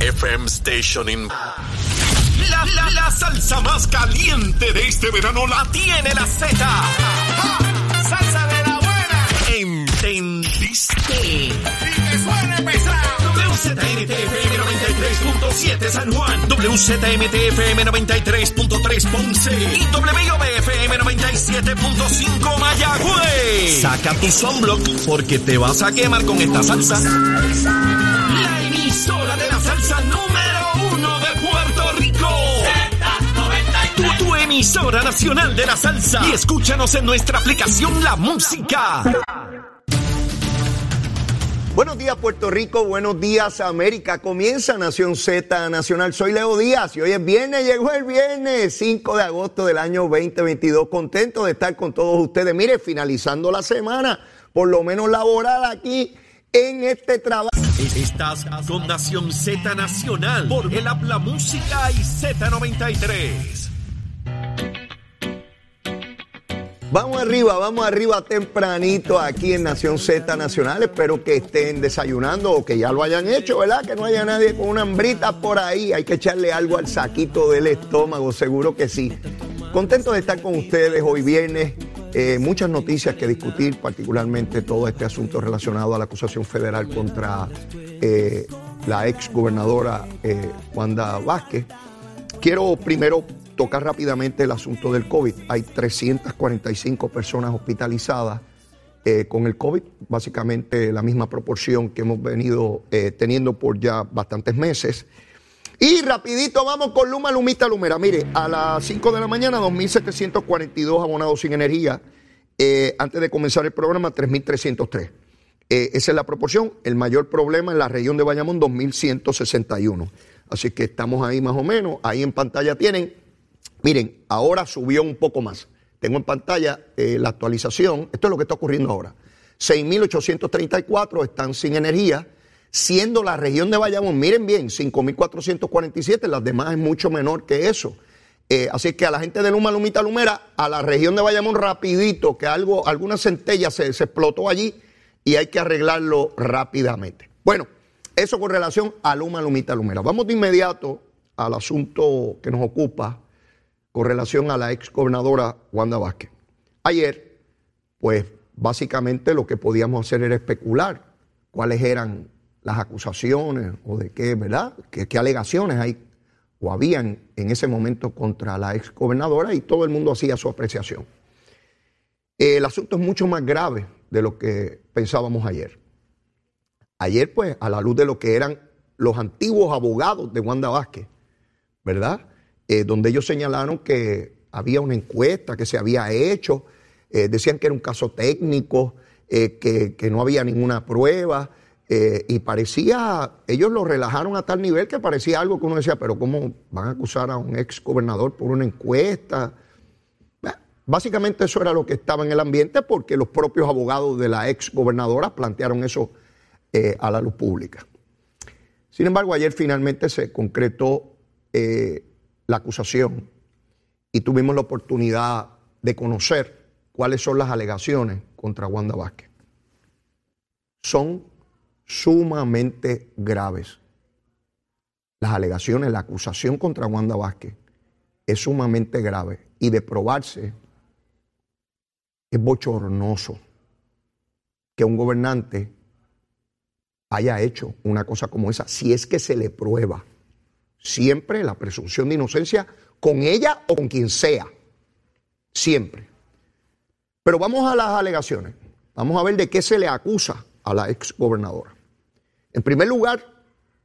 FM station in. La, la, la salsa más caliente de este verano la tiene la Z. Salsa de la buena. ¿Entendiste? Y que suene pesado. WZMTFM 93.7 San Juan. WZMTFM 93.3 Ponce. Y WIOBFM 97.5 Mayagüez. Saca tu sunblock porque te vas a quemar con esta salsa. La emisora de la salsa número uno de Puerto Rico. Tu, tu emisora nacional de la salsa. Y escúchanos en nuestra aplicación La Música. Buenos días Puerto Rico, buenos días América. Comienza Nación Z Nacional. Soy Leo Díaz y hoy es viernes, llegó el viernes 5 de agosto del año 2022. Contento de estar con todos ustedes. Mire, finalizando la semana, por lo menos laboral aquí en este trabajo. Estás con Nación Z Nacional por el Habla Música y Z93. Vamos arriba, vamos arriba tempranito aquí en Nación Z Nacional. Espero que estén desayunando o que ya lo hayan hecho, ¿verdad? Que no haya nadie con una hambrita por ahí. Hay que echarle algo al saquito del estómago, seguro que sí. Contento de estar con ustedes hoy viernes. Eh, muchas noticias que discutir, particularmente todo este asunto relacionado a la acusación federal contra eh, la ex gobernadora eh, Vázquez. Quiero primero tocar rápidamente el asunto del COVID. Hay 345 personas hospitalizadas eh, con el COVID, básicamente la misma proporción que hemos venido teniendo por ya bastantes meses. Y rapidito vamos con Luma Lumita Lumera. Mire, a las 5 de la mañana 2.742 abonados sin energía. Eh, antes de comenzar el programa 3.303. Eh, esa es la proporción. El mayor problema en la región de Bayamón 2.161. Así que estamos ahí más o menos. Ahí en pantalla tienen Miren, ahora subió un poco más. Tengo en pantalla eh, la actualización. Esto es lo que está ocurriendo ahora. 6.834 están sin energía, siendo la región de Bayamón, miren bien, 5.447, las demás es mucho menor que eso. Eh, así que a la gente de Luma, Lumita, Lumera, a la región de Bayamón rapidito, que algo, alguna centella se, explotó allí y hay que arreglarlo rápidamente. Bueno, eso con relación a Luma, Lumita, Lumera. Vamos de inmediato al asunto que nos ocupa con relación a la ex gobernadora Wanda Vázquez. Ayer, pues básicamente lo que podíamos hacer era especular cuáles eran las acusaciones o de qué, ¿verdad? ¿Qué, alegaciones hay o habían en ese momento contra la ex gobernadora y todo el mundo hacía su apreciación. El asunto es mucho más grave de lo que pensábamos ayer. Ayer, pues, a la luz de lo que eran los antiguos abogados de Wanda Vázquez, ¿verdad? Eh, donde ellos señalaron que había una encuesta que se había hecho, eh, decían que era un caso técnico, eh, que, que, no había ninguna prueba, y parecía, ellos lo relajaron a tal nivel que parecía algo que uno decía, pero ¿cómo van a acusar a un ex gobernador por una encuesta? Básicamente eso era lo que estaba en el ambiente porque los propios abogados de la ex gobernadora plantearon eso a la luz pública. Sin embargo, ayer finalmente se concretó la acusación y tuvimos la oportunidad de conocer cuáles son las alegaciones contra Wanda Vázquez. Son sumamente graves. Las alegaciones, la acusación contra Wanda Vázquez es sumamente grave y de probarse es bochornoso que un gobernante haya hecho una cosa como esa, si es que se le prueba siempre la presunción de inocencia con ella o con quien sea. Siempre. Pero vamos a las alegaciones. Vamos a ver de qué se le acusa a la ex gobernadora. En primer lugar,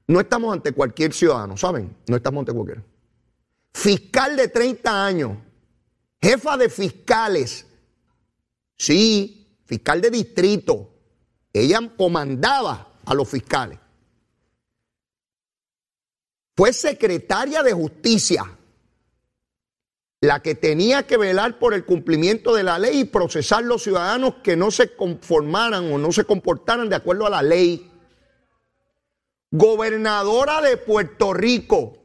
no estamos ante cualquier ciudadano, ¿saben? No estamos ante cualquier. Fiscal de 30 años, jefa de fiscales, sí, fiscal de distrito. Ella comandaba a los fiscales. Fue secretaria de justicia la que tenía que velar por el cumplimiento de la ley y procesar los ciudadanos que no se conformaran o no se comportaran de acuerdo a la ley. Gobernadora de Puerto Rico,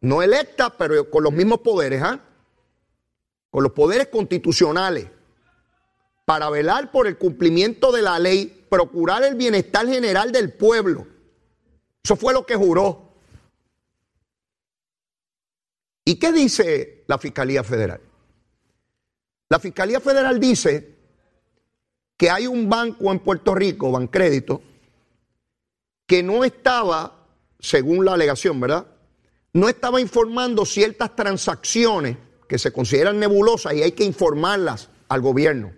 no electa, pero con los mismos poderes, ¿ah? Con los poderes constitucionales, para velar por el cumplimiento de la ley, procurar el bienestar general del pueblo. Eso fue lo que juró. ¿Y qué dice la Fiscalía Federal? La Fiscalía Federal dice que hay un banco en Puerto Rico, Bancrédito, que no estaba, según la alegación, ¿verdad? No estaba informando ciertas transacciones que se consideran nebulosas y hay que informarlas al gobierno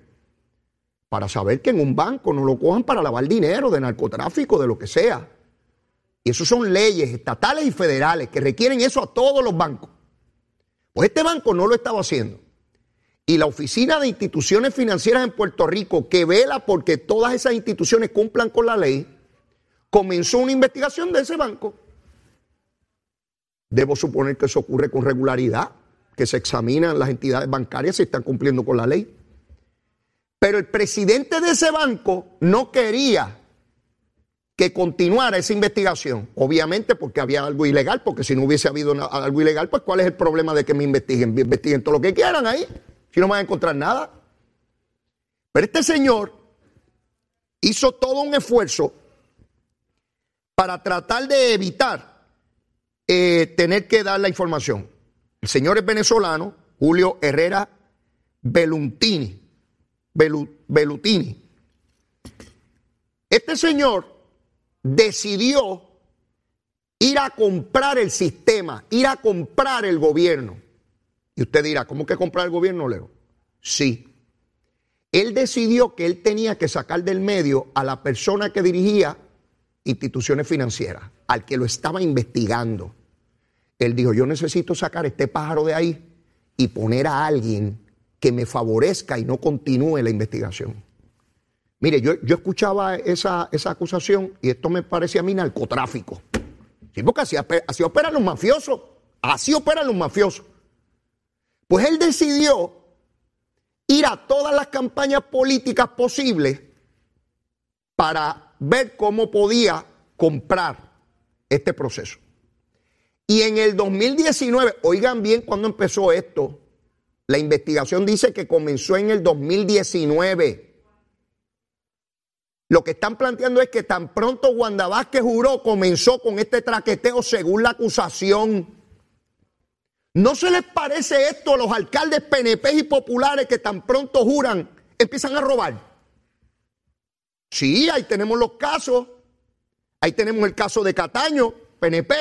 para saber que en un banco no lo cojan para lavar dinero de narcotráfico, de lo que sea. Y eso son leyes estatales y federales que requieren eso a todos los bancos. Pues este banco no lo estaba haciendo. Y la Oficina de Instituciones Financieras en Puerto Rico, que vela porque todas esas instituciones cumplan con la ley, comenzó una investigación de ese banco. Debo suponer que eso ocurre con regularidad, que se examinan las entidades bancarias si están cumpliendo con la ley. Pero el presidente de ese banco no quería que continuara esa investigación. Obviamente porque había algo ilegal, porque si no hubiese habido algo ilegal, pues ¿cuál es el problema de que me investiguen? Investiguen todo lo que quieran ahí, si no van a encontrar nada. Pero este señor hizo todo un esfuerzo para tratar de evitar eh, tener que dar la información. El señor es venezolano, Julio Herrera Beluntini. Belutini. Este señor decidió ir a comprar el sistema, ir a comprar el gobierno. Y usted dirá, ¿cómo que comprar el gobierno, Leo? Sí. Él decidió que él tenía que sacar del medio a la persona que dirigía instituciones financieras, al que lo estaba investigando. Él dijo, yo necesito sacar este pájaro de ahí y poner a alguien que me favorezca y no continúe la investigación. Mire, yo, yo escuchaba esa, esa, acusación y esto me parecía a mí narcotráfico. Sí, porque así, así operan los mafiosos. Así operan los mafiosos. Pues él decidió ir a todas las campañas políticas posibles para ver cómo podía comprar este proceso. Y en el 2019, oigan bien cuando empezó esto, la investigación dice que comenzó en el 2019. Lo que están planteando es que tan pronto Wanda Vázquez juró, comenzó con este traqueteo según la acusación. ¿No se les parece esto a los alcaldes PNP y populares que tan pronto juran, empiezan a robar? Sí, ahí tenemos los casos. Ahí tenemos el caso de Cataño, PNP.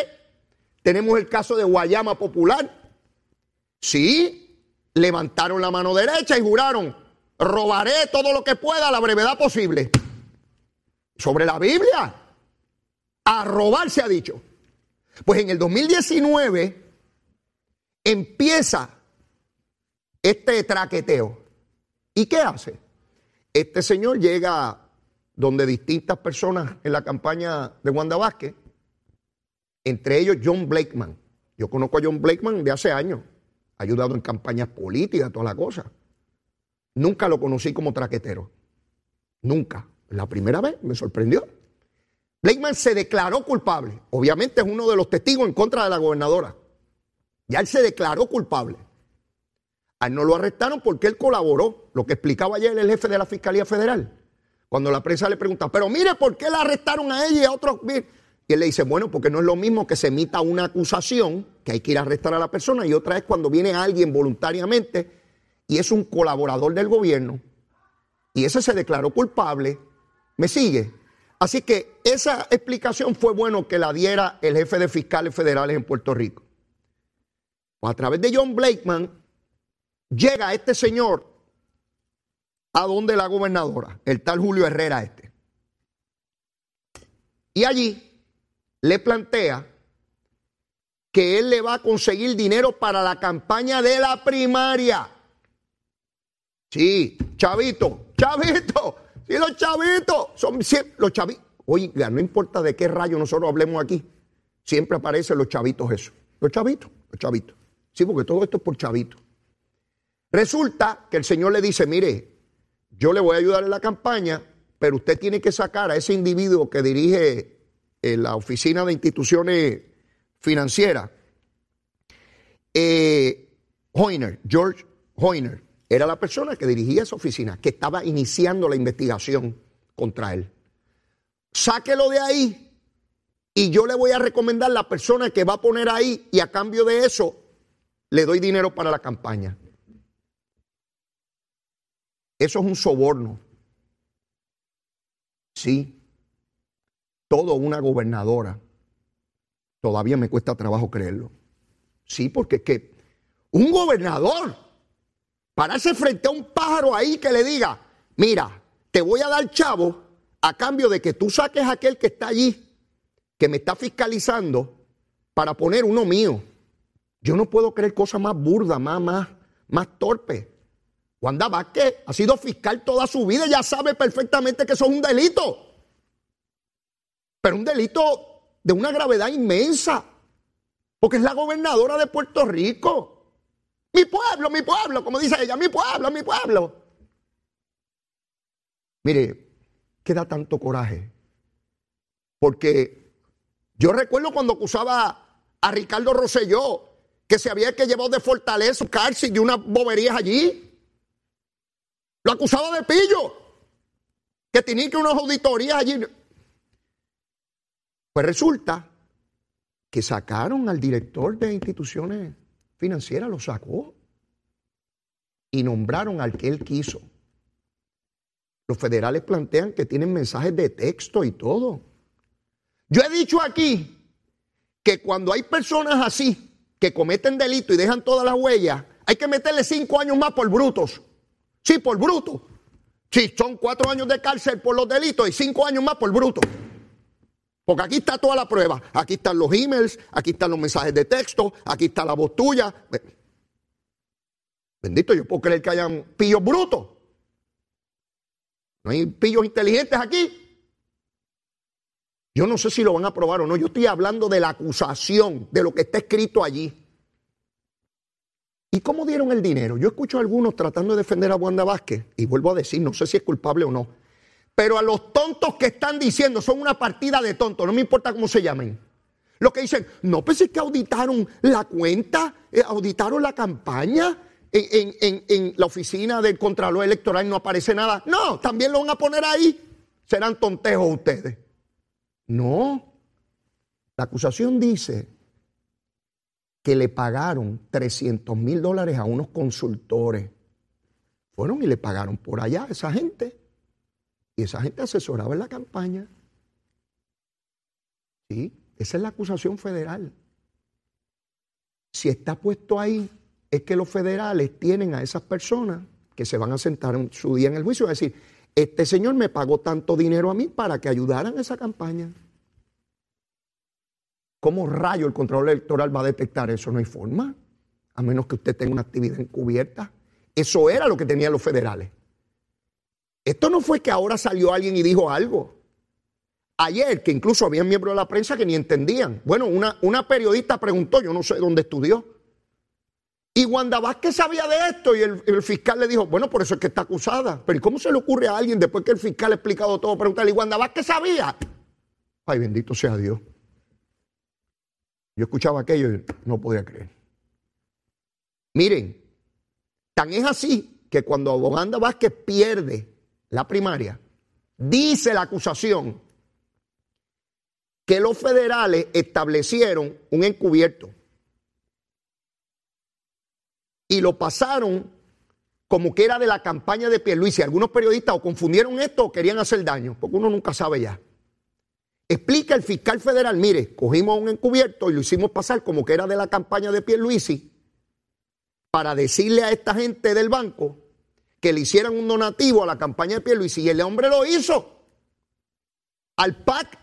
Tenemos el caso de Guayama Popular. Sí, levantaron la mano derecha y juraron, robaré todo lo que pueda a la brevedad posible. Sobre la Biblia, a robar se ha dicho. Pues en el 2019 empieza este traqueteo. ¿Y qué hace? Este señor llega donde distintas personas en la campaña de Wanda Vázquez, entre ellos John Blakeman. Yo conozco a John Blakeman de hace años ha ayudado en campañas políticas, toda la cosa. Nunca lo conocí como traquetero. Nunca. La primera vez me sorprendió. Blakeman se declaró culpable. Obviamente es uno de los testigos en contra de la gobernadora. Ya él se declaró culpable. A él no lo arrestaron porque él colaboró. Lo que explicaba ayer el jefe de la Fiscalía Federal. Cuando la prensa le pregunta, pero mire, ¿por qué la arrestaron a ella y a otros? Y él le dice, bueno, porque no es lo mismo que se emita una acusación, que hay que ir a arrestar a la persona, y otra es cuando viene alguien voluntariamente y es un colaborador del gobierno, y ese se declaró culpable, ¿me sigue? Así que esa explicación fue bueno que la diera el jefe de fiscales federales en Puerto Rico. a través de John Blakeman llega este señor a donde la gobernadora, el tal Julio Herrera este. Y allí le plantea que él le va a conseguir dinero para la campaña de la primaria. Sí, chavito, chavito, sí, los chavitos, son los chavitos. Oiga, no importa de qué rayo nosotros hablemos aquí, siempre aparecen los chavitos eso. Los chavitos, los chavitos. Sí, porque todo esto es por chavitos. Resulta que el Señor le dice, mire, yo le voy a ayudar en la campaña, pero usted tiene que sacar a ese individuo que dirige en la Oficina de Instituciones Financieras, eh, Hoyner, George Hoyner, era la persona que dirigía esa oficina, que estaba iniciando la investigación contra él. Sáquelo de ahí y yo le voy a recomendar la persona que va a poner ahí y a cambio de eso le doy dinero para la campaña. Eso es un soborno. Sí, todo una gobernadora. Todavía me cuesta trabajo creerlo. Sí, porque es que un gobernador pararse frente a un pájaro ahí que le diga, mira, te voy a dar chavo a cambio de que tú saques a aquel que está allí, que me está fiscalizando, para poner uno mío. Yo no puedo creer cosas más burdas, más, más, más. Wanda Vázquez ha sido fiscal toda su vida y ya sabe perfectamente que eso es un delito. Pero un delito de una gravedad inmensa. Porque es la gobernadora de Puerto Rico. Mi pueblo, mi pueblo, como dice ella, mi pueblo, mi pueblo. Mire, ¿qué da tanto coraje? Porque yo recuerdo cuando acusaba a Ricardo Rosselló, que se había que llevar de Fortaleza, cárcel y unas boberías allí. Lo acusaba de pillo, que tenía que unas auditorías allí. Pues resulta que sacaron al director de instituciones financieras, lo sacó y nombraron al que él quiso. Los federales plantean que tienen mensajes de texto y todo. Yo he dicho aquí que cuando hay personas así que cometen delito y dejan todas las huellas, hay que meterle cinco años más por brutos. Sí, por bruto. Sí, son cuatro años de cárcel por los delitos y cinco años más por bruto. Porque aquí está toda la prueba. Aquí están los emails, aquí están los mensajes de texto, aquí está la voz tuya. Bendito, yo puedo creer que hayan pillos brutos. No hay pillos inteligentes aquí. Yo no sé si lo van a probar o no. Yo estoy hablando de la acusación, de lo que está escrito allí. ¿Y cómo dieron el dinero? Yo escucho a algunos tratando de defender a Wanda Vázquez, y vuelvo a decir, no sé si es culpable o no, pero a los tontos que están diciendo, son una partida de tontos, no me importa cómo se llamen. Lo que dicen, no, pues es que auditaron la cuenta, eh, auditaron la campaña, en, en, la oficina del Contralor Electoral no aparece nada. No, también lo van a poner ahí. Serán tontejos ustedes. No. La acusación dice que le pagaron 300 mil dólares a unos consultores. Fueron y le pagaron por allá a esa gente. Y esa gente asesoraba en la campaña. Sí, esa es la acusación federal. Si está puesto ahí, es que los federales tienen a esas personas que se van a sentar en su día en el juicio y decir, este señor me pagó tanto dinero a mí para que ayudaran a esa campaña. ¿Cómo rayo el control electoral va a detectar eso? No hay forma, a menos que usted tenga una actividad encubierta. Eso era lo que tenían los federales. Esto no fue que ahora salió alguien y dijo algo. Ayer, que incluso había miembros de la prensa que ni entendían. Bueno, una, una periodista preguntó, yo no sé dónde estudió. Y Wanda Vázquez sabía de esto y el, el, fiscal le dijo, bueno, por eso es que está acusada. Pero ¿y cómo se le ocurre a alguien después que el fiscal ha explicado todo preguntarle, ¿y Wanda Vázquez sabía? Ay, bendito sea Dios. Yo escuchaba aquello y no podía creer. Miren, tan es así que cuando Wanda Vázquez pierde la primaria, dice la acusación que los federales establecieron un encubierto y lo pasaron como que era de la campaña de Pierluisi. Algunos periodistas o confundieron esto o querían hacer daño, porque uno nunca sabe ya. Explica el fiscal federal, mire, cogimos un encubierto y lo hicimos pasar como que era de la campaña de Pierluisi para decirle a esta gente del banco que le hicieran un donativo a la campaña de Pierluisi y el hombre lo hizo. Al PAC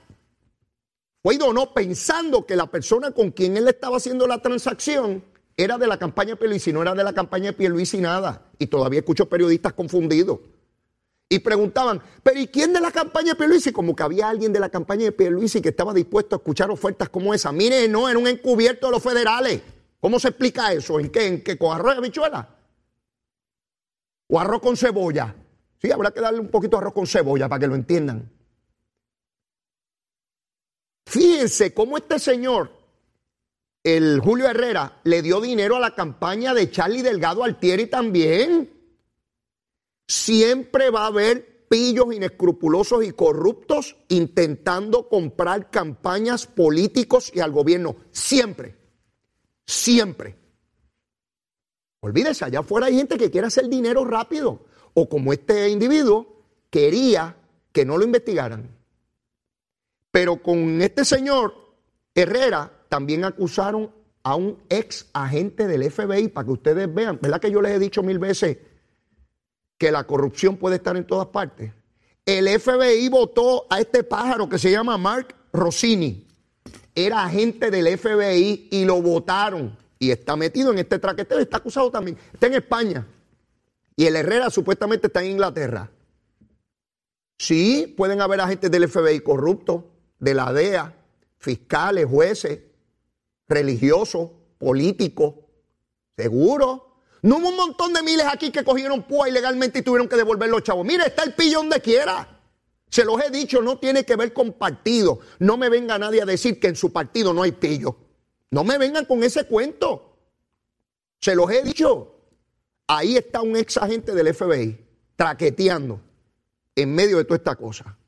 fue y donó pensando que la persona con quien él estaba haciendo la transacción era de la campaña de Pierluisi, no era de la campaña de Pierluisi nada. Y todavía escucho periodistas confundidos. Y preguntaban, pero ¿y quién de la campaña de Pierluisi? Como que había alguien de la campaña de Pierluisi que estaba dispuesto a escuchar ofertas como esa. Mire, no, era un encubierto de los federales. ¿Cómo se explica eso? ¿En qué? ¿En qué? ¿Con arroz de habichuela? ¿O arroz con cebolla? Sí, habrá que darle un poquito de arroz con cebolla para que lo entiendan. Fíjense cómo este señor, el Julio Herrera, le dio dinero a la campaña de Charlie Delgado Altieri también. Siempre va a haber pillos inescrupulosos y corruptos intentando comprar campañas políticos y al gobierno. Siempre. Siempre. Olvídese, allá afuera hay gente que quiere hacer dinero rápido. O como este individuo quería que no lo investigaran. Pero con este señor Herrera también acusaron a un ex agente del FBI para que ustedes vean, ¿verdad que yo les he dicho mil veces que la corrupción puede estar en todas partes? El FBI votó a este pájaro que se llama Mark Rossini. Era agente del FBI y lo votaron. Y está metido en este traqueteo, está acusado también. Está en España. Y el Herrera supuestamente está en Inglaterra. Sí, pueden haber agentes del FBI corruptos, de la DEA, fiscales, jueces, religiosos, políticos. Seguro. No hubo un montón de miles aquí que cogieron púa ilegalmente y tuvieron que devolver los chavos. Mire, está el pillón de quiera. Se los he dicho, no tiene que ver con partido. No me venga nadie a decir que en su partido no hay pillo. No me vengan con ese cuento. Se los he dicho. Ahí está un ex agente del FBI traqueteando en medio de toda esta cosa.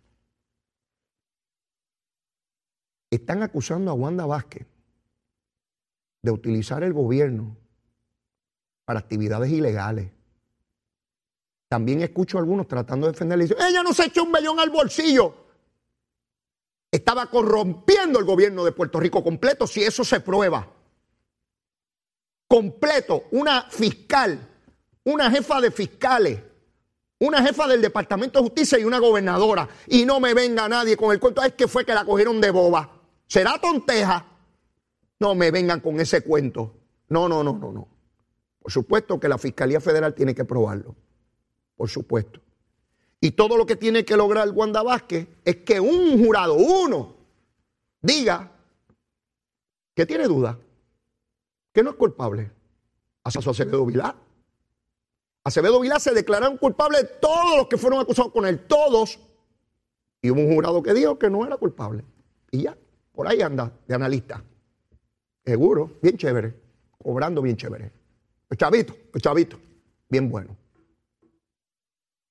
Están acusando a Wanda Vázquez de utilizar el gobierno para actividades ilegales. También escucho a algunos tratando de defenderle y dicen, ella no se echó un millón al bolsillo. Estaba corrompiendo el gobierno de Puerto Rico completo, si eso se prueba. Completo, una fiscal, una jefa de fiscales, una jefa del Departamento de Justicia y una gobernadora. Y no me venga nadie con el cuento, es que fue que la cogieron de boba. ¿Será tonteja? No me vengan con ese cuento. No, no, no, no, no. Por supuesto que la Fiscalía Federal tiene que probarlo. Por supuesto. Y todo lo que tiene que lograr Wanda Vázquez es que un jurado, uno, diga que tiene duda, que no es culpable. Hasta su Acevedo Vilá. Acevedo Vilá se declararon culpables todos los que fueron acusados con él, todos. Y hubo un jurado que dijo que no era culpable. Y ya, por ahí anda, de analista. Seguro, bien chévere, cobrando bien chévere. El chavito, el chavito, bien bueno.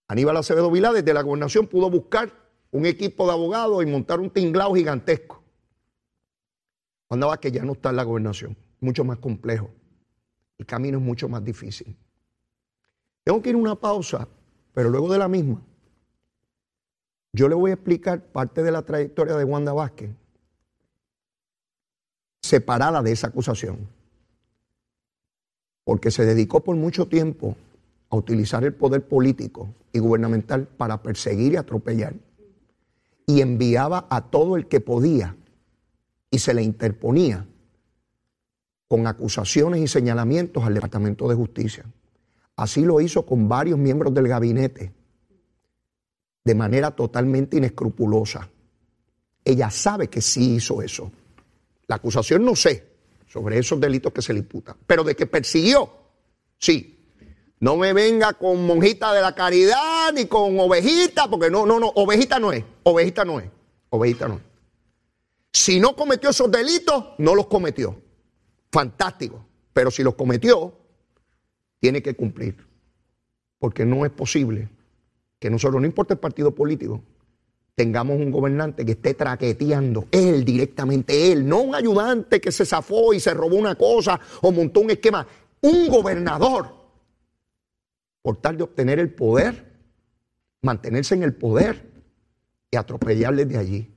Aníbal Acevedo Vilá desde la gobernación pudo buscar un equipo de abogados y montar un tinglao gigantesco. Cuando va que ya no está en la gobernación, mucho más complejo. El camino es mucho más difícil. Tengo que ir a una pausa, pero luego de la misma, yo le voy a explicar parte de la trayectoria de Wanda Vázquez separada de esa acusación. Porque se dedicó por mucho tiempo a utilizar el poder político y gubernamental para perseguir y atropellar. Y enviaba a todo el que podía y se le interponía con acusaciones y señalamientos al Departamento de Justicia. Así lo hizo con varios miembros del gabinete, de manera totalmente inescrupulosa. Ella sabe que sí hizo eso. La acusación no sé sobre esos delitos que se le imputan, pero de que persiguió, sí. No me venga con monjita de la caridad ni con ovejita, porque no, no, no, ovejita no es, ovejita no es, ovejita no es. Si no cometió esos delitos, no los cometió. Fantástico. Pero si los cometió, tiene que cumplir. Porque no es posible que nosotros, no importa el partido político, tengamos un gobernante que esté traqueteando, él directamente, él, no un ayudante que se zafó y se robó una cosa o montó un esquema, un gobernador, por tal de obtener el poder, mantenerse en el poder y atropellarle de allí.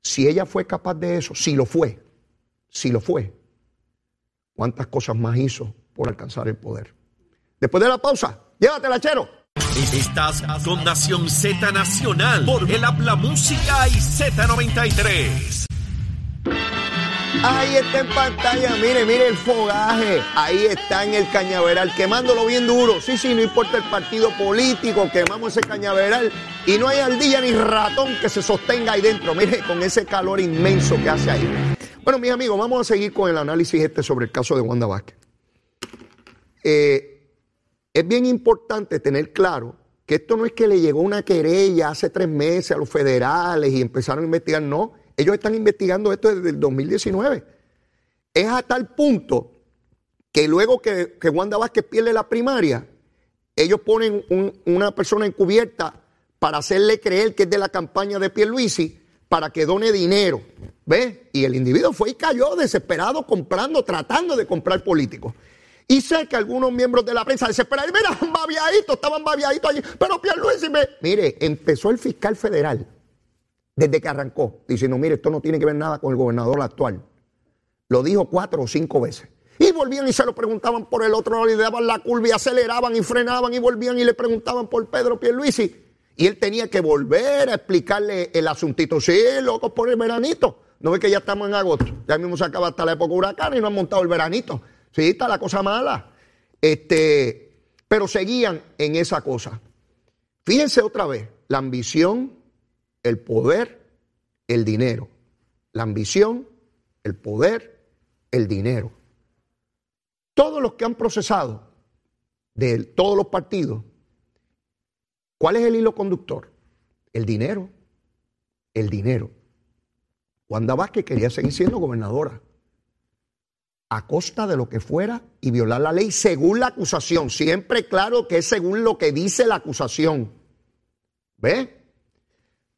Si ella fue capaz de eso, si lo fue, si lo fue, ¿cuántas cosas más hizo por alcanzar el poder? Después de la pausa, llévatela, chero. Estás con Nación Z Nacional por el Habla Música y Z93. Ahí está en pantalla, mire, mire el fogaje. Ahí está en el cañaveral, quemándolo bien duro. Sí, sí, no importa el partido político, quemamos ese cañaveral y no hay ardilla ni ratón que se sostenga ahí dentro. Mire, con ese calor inmenso que hace ahí. Bueno, mis amigos, vamos a seguir con el análisis este sobre el caso de Wanda Vázquez. Eh, es bien importante tener claro que esto no es que le llegó una querella hace tres meses a los federales y empezaron a investigar, no, ellos están investigando esto desde el 2019. Es a tal punto que luego que, que Wanda Vázquez pierde la primaria, ellos ponen una persona encubierta para hacerle creer que es de la campaña de Pierluisi para que done dinero. ¿Ves? Y el individuo fue y cayó desesperado comprando, tratando de comprar políticos. Y sé que algunos miembros de la prensa desesperados, mira, babiaditos, estaban babiaditos allí, pero Pierluisi me... Mire, empezó el fiscal federal, desde que arrancó, diciendo, mire, esto no tiene que ver nada con el gobernador actual. Lo dijo cuatro o cinco veces. Y volvían y se lo preguntaban por el otro lado y le daban la curva y aceleraban y frenaban y volvían y le preguntaban por Pedro Pierluisi. Y él tenía que volver a explicarle el asuntito. Sí, loco, por el veranito. No ve que ya estamos en agosto. Ya mismo se acaba hasta la época huracán y no han montado el veranito. Sí, está la cosa mala. Este, pero seguían en esa cosa. Fíjense otra vez, la ambición, el poder, el dinero. La ambición, el poder, el dinero. Todos los que han procesado de todos los partidos, ¿cuál es el hilo conductor? El dinero. El dinero. Wanda Vázquez quería seguir siendo gobernadora a costa de lo que fuera y violar la ley según la acusación. Siempre claro que es según lo que dice la acusación. ¿Ve?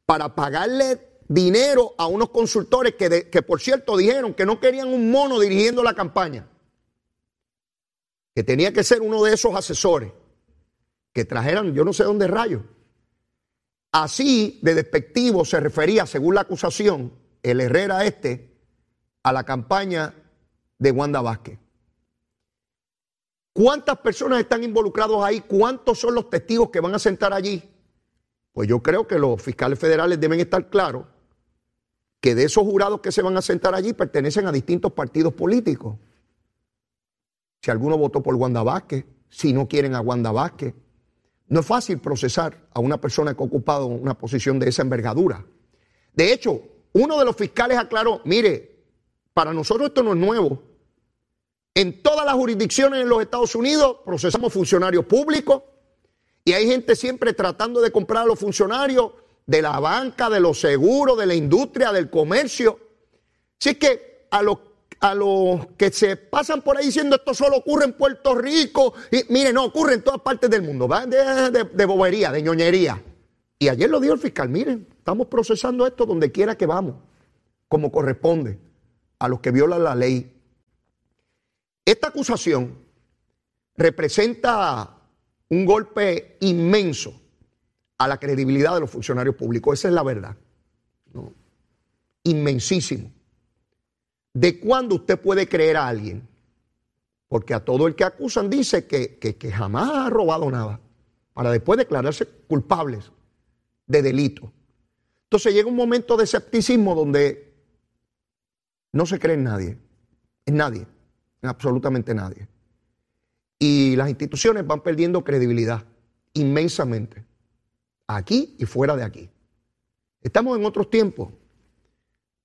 Para pagarle dinero a unos consultores que, que por cierto dijeron que no querían un mono dirigiendo la campaña. Que tenía que ser uno de esos asesores que trajeran yo no sé dónde rayos. Así de despectivo se refería, según la acusación, el Herrera este, a la campaña de Wanda Vázquez. ¿Cuántas personas están involucrados ahí? ¿Cuántos son los testigos que van a sentar allí? Pues yo creo que los fiscales federales deben estar claros que de esos jurados que se van a sentar allí pertenecen a distintos partidos políticos. Si alguno votó por Wanda Vázquez, si no quieren a Wanda Vázquez. No es fácil procesar a una persona que ha ocupado una posición de esa envergadura. De hecho, uno de los fiscales aclaró, mire, para nosotros esto no es nuevo. En todas las jurisdicciones en los Estados Unidos procesamos funcionarios públicos y hay gente siempre tratando de comprar a los funcionarios de la banca, de los seguros, de la industria, del comercio. Así que a los, a los que se pasan por ahí diciendo esto solo ocurre en Puerto Rico, y mire, no, ocurre en todas partes del mundo, ¿va? De, de bobería, de ñoñería. Y ayer lo dijo el fiscal, miren, estamos procesando esto donde quiera que vamos, como corresponde a los que violan la ley. Esta acusación representa un golpe inmenso a la credibilidad de los funcionarios públicos. Esa es la verdad. Inmensísimo. ¿De cuándo usted puede creer a alguien? Porque a todo el que acusan dice que, que jamás ha robado nada, para después declararse culpables de delito. Entonces llega un momento de escepticismo donde no se cree en nadie, en nadie, en absolutamente nadie. Y las instituciones van perdiendo credibilidad inmensamente, aquí y fuera de aquí. Estamos en otros tiempos.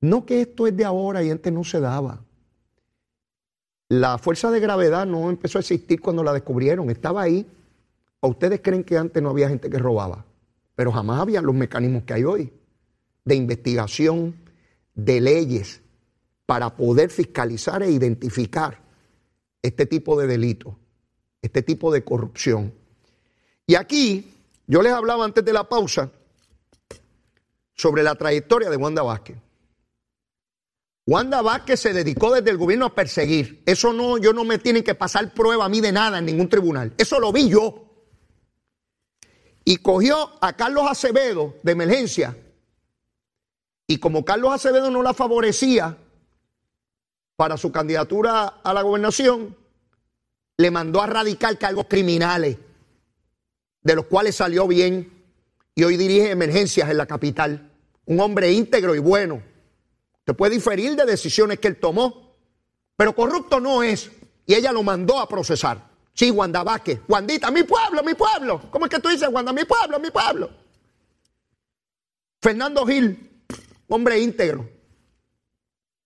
No que esto es de ahora y antes no se daba. La fuerza de gravedad no empezó a existir cuando la descubrieron, estaba ahí. ¿O ustedes creen que antes no había gente que robaba? Pero jamás había los mecanismos que hay hoy de investigación, de leyes, para poder fiscalizar e identificar este tipo de delito, este tipo de corrupción. Y aquí yo les hablaba antes de la pausa sobre la trayectoria de Wanda Vázquez. Wanda Vázquez se dedicó desde el gobierno a perseguir. Eso no, yo no me tienen que pasar prueba a mí de nada en ningún tribunal. Eso lo vi yo. Y cogió a Carlos Acevedo de emergencia. Y como Carlos Acevedo no la favorecía, para su candidatura a la gobernación, le mandó a radicar cargos criminales, de los cuales salió bien y hoy dirige emergencias en la capital. Un hombre íntegro y bueno. Te puede diferir de decisiones que él tomó, pero corrupto no es. Y ella lo mandó a procesar. Sí, Wanda Vázquez. Wandita, mi pueblo, mi pueblo. ¿Cómo es que tú dices, Wanda? Mi pueblo, mi pueblo. Fernando Gil, hombre íntegro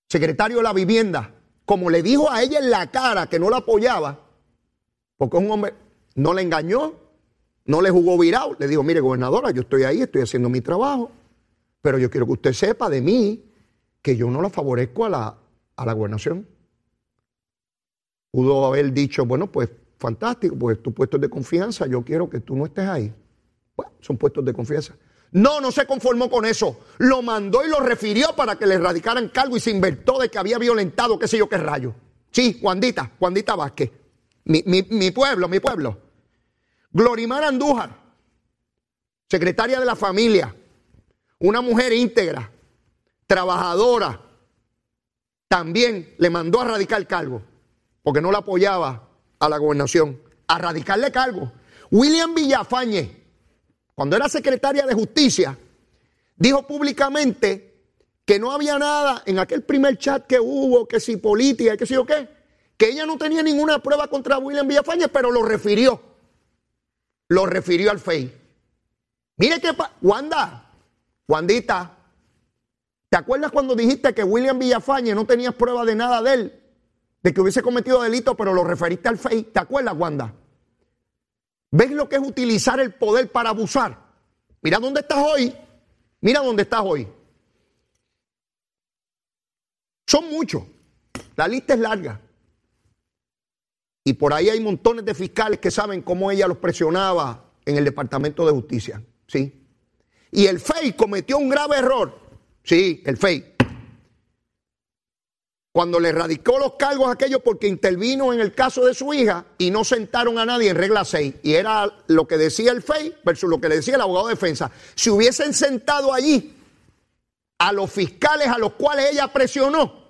secretario de la vivienda, como le dijo a ella en la cara que no la apoyaba, porque un hombre no le engañó, no le jugó virado, le dijo, mire gobernadora, yo estoy ahí, estoy haciendo mi trabajo, pero yo quiero que usted sepa de mí que yo no la favorezco a la, a la gobernación. Pudo haber dicho, bueno, pues fantástico, pues tu puesto de confianza, yo quiero que tú no estés ahí. Bueno, son puestos de confianza. No, no se conformó con eso. Lo mandó y lo refirió para que le erradicaran cargo y se invertó de que había violentado qué sé yo qué rayo. Sí, Juandita, Juandita Vázquez. Mi, mi pueblo, mi pueblo. Glorimar Andújar, secretaria de la familia, una mujer íntegra, trabajadora, también le mandó a radicar cargo, porque no la apoyaba a la gobernación, a radicarle cargo. William Villafañe, cuando era secretaria de justicia, dijo públicamente que no había nada en aquel primer chat que hubo, que si política, que si o qué, que ella no tenía ninguna prueba contra William Villafañe, pero lo refirió. Lo refirió al FEI. Mire que, Wanda, Wandita, ¿te acuerdas cuando dijiste que William Villafañe no tenías prueba de nada de él? De que hubiese cometido delito, pero lo referiste al FEI. ¿Te acuerdas, Wanda? ¿Ves lo que es utilizar el poder para abusar? Mira dónde estás hoy. Mira dónde estás hoy. Son muchos. La lista es larga. Y por ahí hay montones de fiscales que saben cómo ella los presionaba en el Departamento de Justicia. ¿Sí? Y el FEI cometió un grave error. Sí, el FEI. Cuando le radicó los cargos a aquellos porque intervino en el caso de su hija y no sentaron a nadie en regla 6. Y era lo que decía el FEI versus lo que le decía el abogado de defensa. Si hubiesen sentado allí a los fiscales a los cuales ella presionó.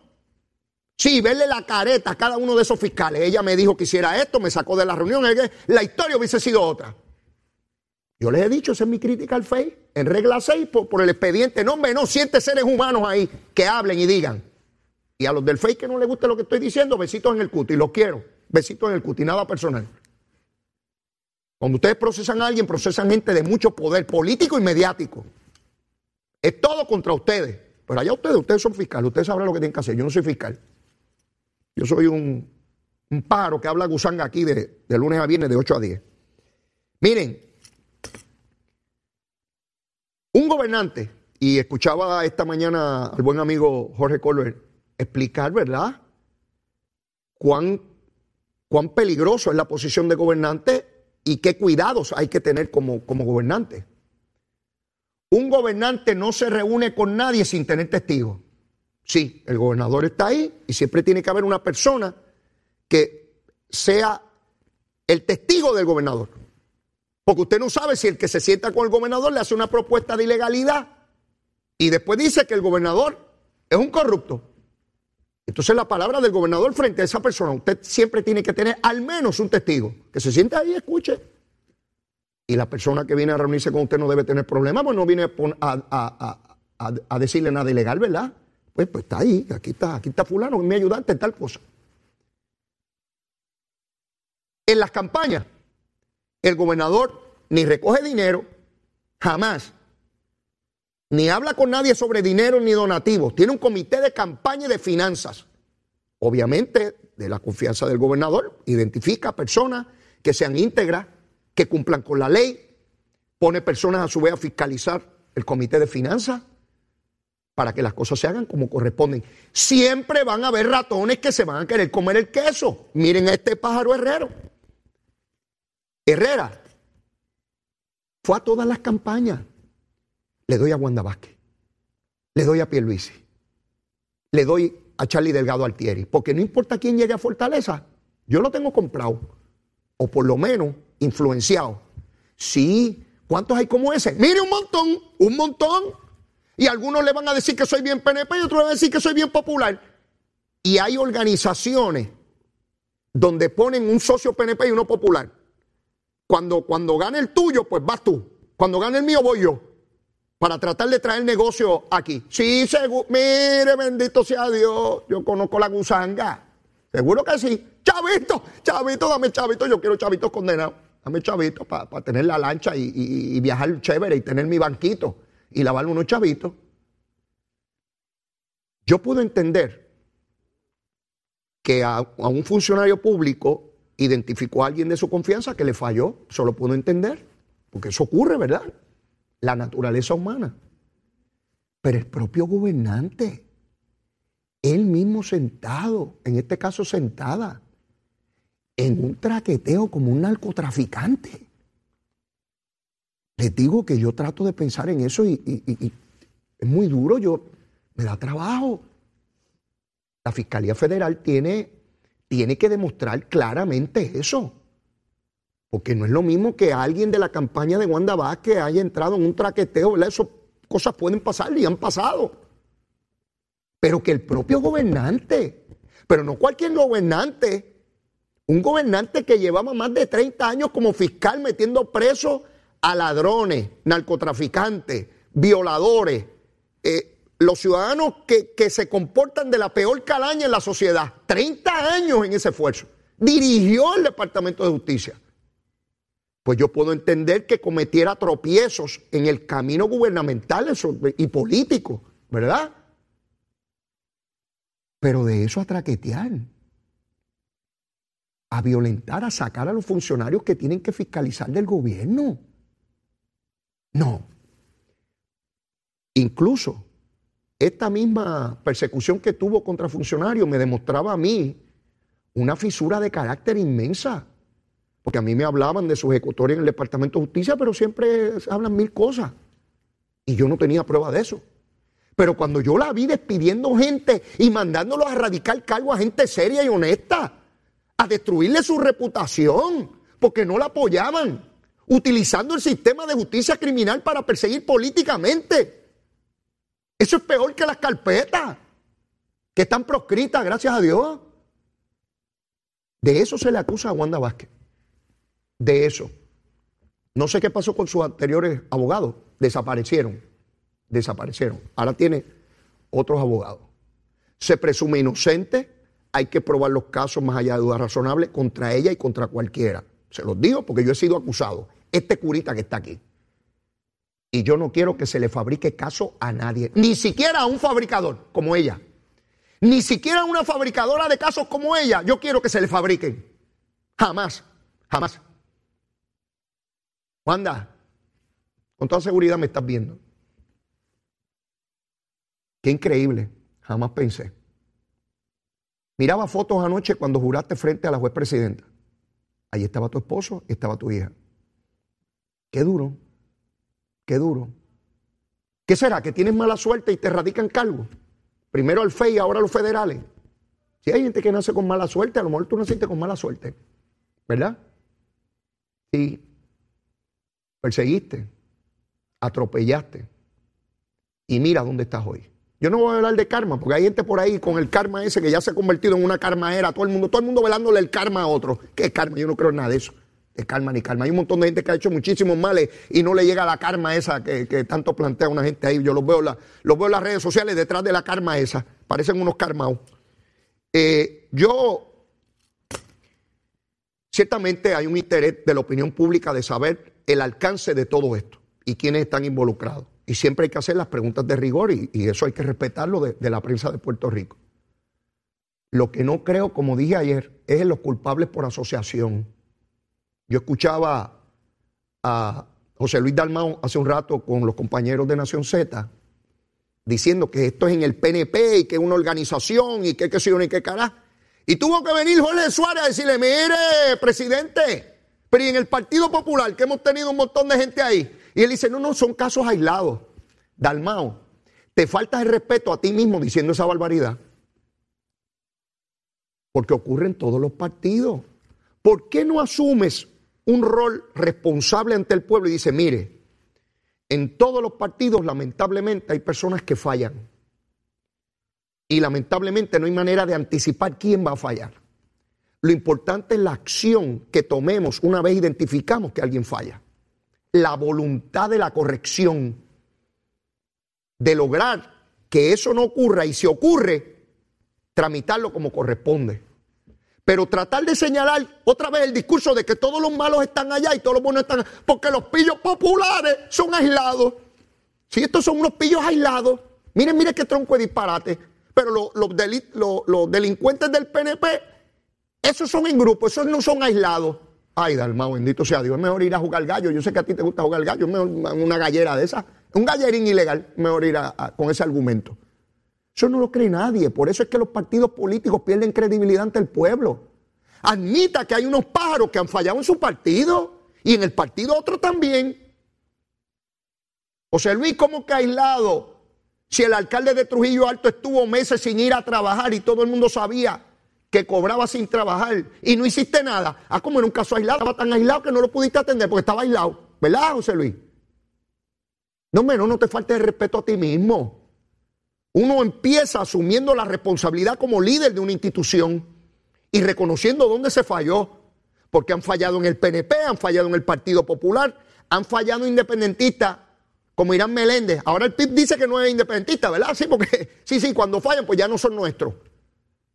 Sí, verle la careta a cada uno de esos fiscales. Ella me dijo que hiciera esto, me sacó de la reunión. La historia hubiese sido otra. Yo les he dicho, esa es mi crítica al FEI. En regla 6, por, el expediente. No, hombre, no, siete seres humanos ahí que hablen y digan. Y a los del FEI que no les guste lo que estoy diciendo, besitos en el cuti. Los quiero. Besitos en el cuti, nada personal. Cuando ustedes procesan a alguien, procesan gente de mucho poder político y mediático. Es todo contra ustedes. Pero allá ustedes, ustedes son fiscales, ustedes sabrán lo que tienen que hacer. Yo no soy fiscal. Yo soy un, pájaro que habla gusanga aquí de, de lunes a viernes de 8 a 10. Miren, un gobernante, y escuchaba esta mañana al buen amigo Jorge Colbert explicar, ¿verdad? Cuán, cuán peligroso es la posición de gobernante y qué cuidados hay que tener como, como gobernante. Un gobernante no se reúne con nadie sin tener testigos. Sí, el gobernador está ahí y siempre tiene que haber una persona que sea el testigo del gobernador. Porque usted no sabe si el que se sienta con el gobernador le hace una propuesta de ilegalidad y después dice que el gobernador es un corrupto. Entonces la palabra del gobernador frente a esa persona, usted siempre tiene que tener al menos un testigo, que se sienta ahí y escuche y la persona que viene a reunirse con usted no debe tener problemas, pues no viene a, decirle nada ilegal, ¿verdad? Pues, pues está ahí, aquí está, aquí está fulano, mi ayudante en tal cosa. En las campañas, el gobernador ni recoge dinero, jamás, ni habla con nadie sobre dinero ni donativos. Tiene un comité de campaña y de finanzas. Obviamente, de la confianza del gobernador, identifica personas que sean íntegras, que cumplan con la ley, pone personas a su vez a fiscalizar el comité de finanzas para que las cosas se hagan como corresponden. Siempre van a haber ratones que se van a querer comer el queso. Miren a este pájaro herrero. Herrera fue a todas las campañas. Le doy a Wanda Vázquez. Le doy a Pierluisi. Le doy a Charlie Delgado Altieri. Porque no importa quién llegue a Fortaleza, yo lo tengo comprado. O por lo menos influenciado. Sí, ¿cuántos hay como ese? Mire un montón, un montón. Y algunos le van a decir que soy bien PNP y otros le van a decir que soy bien popular. Y hay organizaciones donde ponen un socio PNP y uno popular. Cuando, cuando gane el tuyo, pues vas tú. Cuando gane el mío, voy yo. Para tratar de traer negocio aquí. Sí, seguro. Mire, bendito sea Dios. Yo conozco la gusanga. Seguro que sí. Chavito, chavito, dame chavito. Yo quiero chavitos condenados. Dame chavito para tener la lancha y, viajar chévere y tener mi banquito y lavar unos chavitos. Yo puedo entender que a, un funcionario público identificó a alguien de su confianza que le falló. Eso lo puedo entender. Porque eso ocurre, ¿verdad? La naturaleza humana. Pero el propio gobernante, él mismo sentado, en este caso sentada, en un traqueteo como un narcotraficante. Les digo que yo trato de pensar en eso y, es muy duro, yo me da trabajo. La Fiscalía Federal tiene, tiene que demostrar claramente eso. Porque no es lo mismo que alguien de la campaña de Wanda Vázquez haya entrado en un traqueteo, ¿verdad? Esas cosas pueden pasar y han pasado. Pero que el propio gobernante, pero no cualquier gobernante, un gobernante que llevaba más de 30 años como fiscal metiendo presos a ladrones, narcotraficantes, violadores, eh, los ciudadanos que, que se comportan de la peor calaña en la sociedad. 30 años en ese esfuerzo. Dirigió el Departamento de Justicia pues yo puedo entender que cometiera tropiezos en el camino gubernamental y político, ¿verdad? Pero de eso a traquetear, a violentar, a sacar a los funcionarios que tienen que fiscalizar del gobierno. No. Incluso esta misma persecución que tuvo contra funcionarios me demostraba a mí una fisura de carácter inmensa porque a mí me hablaban de su ejecutoria en el Departamento de Justicia, pero siempre hablan mil cosas. Y yo no tenía prueba de eso. Pero cuando yo la vi despidiendo gente y mandándolos a radicar cargo a gente seria y honesta, a destruirle su reputación, porque no la apoyaban, utilizando el sistema de justicia criminal para perseguir políticamente. Eso es peor que las carpetas, que están proscritas, gracias a Dios. De eso se le acusa a Wanda Vázquez de eso. No sé qué pasó con sus anteriores abogados. Desaparecieron. Desaparecieron. Ahora tiene otros abogados. Se presume inocente. Hay que probar los casos más allá de duda razonable contra ella y contra cualquiera. Se los digo porque yo he sido acusado. Este curita que está aquí. Y yo no quiero que se le fabrique caso a nadie. Ni siquiera a un fabricador como ella. Ni siquiera a una fabricadora de casos como ella. Yo quiero que se le fabriquen. Jamás. Jamás. Wanda, con toda seguridad me estás viendo. Qué increíble, jamás pensé. Miraba fotos anoche cuando juraste frente a la juez presidenta. Allí estaba tu esposo y estaba tu hija. Qué duro, qué duro. ¿Qué será? ¿Que tienes mala suerte y te radican cargo? Primero al FEI ahora a los federales. Si hay gente que nace con mala suerte, a lo mejor tú naciste con mala suerte. ¿Verdad? Sí, perseguiste, atropellaste. Y mira dónde estás hoy. Yo no voy a hablar de karma, porque hay gente por ahí con el karma ese que ya se ha convertido en una karma era, todo el mundo, todo el mundo velándole el karma a otro. ¿Qué es karma? Yo no creo en nada de eso. De karma ni karma. Hay un montón de gente que ha hecho muchísimos males y no le llega la karma esa que, tanto plantea una gente ahí. Yo los veo, los veo en las redes sociales detrás de la karma esa. Parecen unos karmaos. Eh, yo, ciertamente hay un interés de la opinión pública de saber el alcance de todo esto y quiénes están involucrados. Y siempre hay que hacer las preguntas de rigor y, eso hay que respetarlo de, la prensa de Puerto Rico. Lo que no creo, como dije ayer, es en los culpables por asociación. Yo escuchaba a José Luis Dalmao hace un rato con los compañeros de Nación Z diciendo que esto es en el PNP y que es una organización y que qué sé yo ni qué cara. Y tuvo que venir Jorge Suárez a decirle, mire, presidente, pero y en el Partido Popular, que hemos tenido un montón de gente ahí. Y él dice, no, no, son casos aislados. Dalmao, te falta el respeto a ti mismo diciendo esa barbaridad. Porque ocurre en todos los partidos. ¿Por qué no asumes un rol responsable ante el pueblo y dices, mire, en todos los partidos lamentablemente hay personas que fallan. Y lamentablemente no hay manera de anticipar quién va a fallar. Lo importante es la acción que tomemos una vez identificamos que alguien falla. La voluntad de la corrección, de lograr que eso no ocurra y si ocurre, tramitarlo como corresponde. Pero tratar de señalar otra vez el discurso de que todos los malos están allá y todos los buenos están porque los pillos populares son aislados. Si estos son unos pillos aislados, miren, miren qué tronco de disparate. Pero los, los delincuentes del PNP esos son en grupo, esos no son aislados. Ay, Dalmao, bendito sea Dios. Es mejor ir a jugar gallo. Yo sé que a ti te gusta jugar gallo. Es mejor una gallera de esas. Un gallerín ilegal. Mejor ir con ese argumento. Eso no lo cree nadie. Por eso es que los partidos políticos pierden credibilidad ante el pueblo. Admita que hay unos pájaros que han fallado en su partido y en el partido otro también. José Luis, ¿cómo que aislado? Si el alcalde de Trujillo Alto estuvo meses sin ir a trabajar y todo el mundo sabía que cobraba sin trabajar y no hiciste nada. Ah, como en un caso aislado, estaba tan aislado que no lo pudiste atender porque estaba aislado. ¿Verdad, José Luis? No, menos no te falte el respeto a ti mismo. Uno empieza asumiendo la responsabilidad como líder de una institución y reconociendo dónde se falló. Porque han fallado en el PNP, han fallado en el Partido Popular, han fallado independentistas como Irán Meléndez. Ahora el PIB dice que no es independentista, ¿verdad? Sí, porque sí, sí, cuando fallan, pues ya no son nuestros.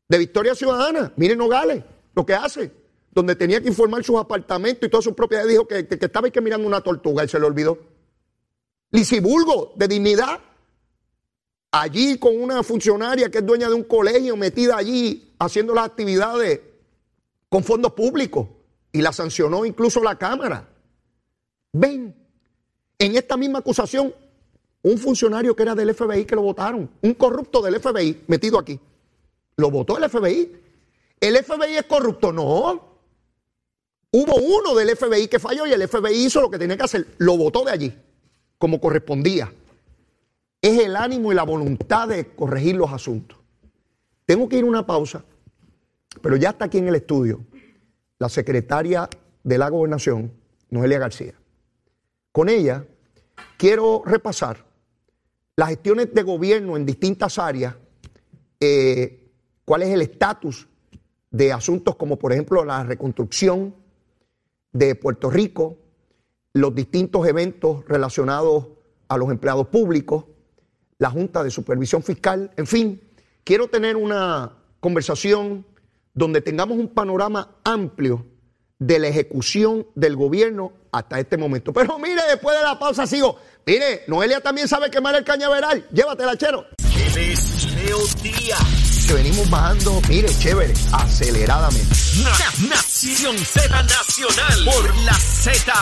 De Victoria Ciudadana, miren Nogales, lo que hace. Donde tenía que informar sus apartamentos y todas sus propiedades, dijo que, que, estaba que mirando una tortuga y se le olvidó. Lisiburgo, de dignidad. Allí con una funcionaria que es dueña de un colegio metida allí haciendo las actividades con fondos públicos y la sancionó incluso la Cámara. Ven, en esta misma acusación, un funcionario que era del FBI que lo votaron, un corrupto del FBI metido aquí. Lo votó el FBI. ¿El FBI es corrupto? No. Hubo uno del FBI que falló y el FBI hizo lo que tenía que hacer. Lo votó de allí, como correspondía. Es el ánimo y la voluntad de corregir los asuntos. Tengo que ir a una pausa, pero ya está aquí en el estudio la secretaria de la gobernación, Noelia García. Con ella quiero repasar las gestiones de gobierno en distintas áreas eh, cuál es el estatus de asuntos como por ejemplo la reconstrucción de Puerto Rico, los distintos eventos relacionados a los empleados públicos, la Junta de Supervisión Fiscal, en fin, quiero tener una conversación donde tengamos un panorama amplio de la ejecución del gobierno hasta este momento. Pero mire, después de la pausa sigo. Mire, Noelia también sabe quemar el cañaveral. Llévatela, chero. Venimos bajando, mire, chévere, aceleradamente. Nación Z Nacional por la Z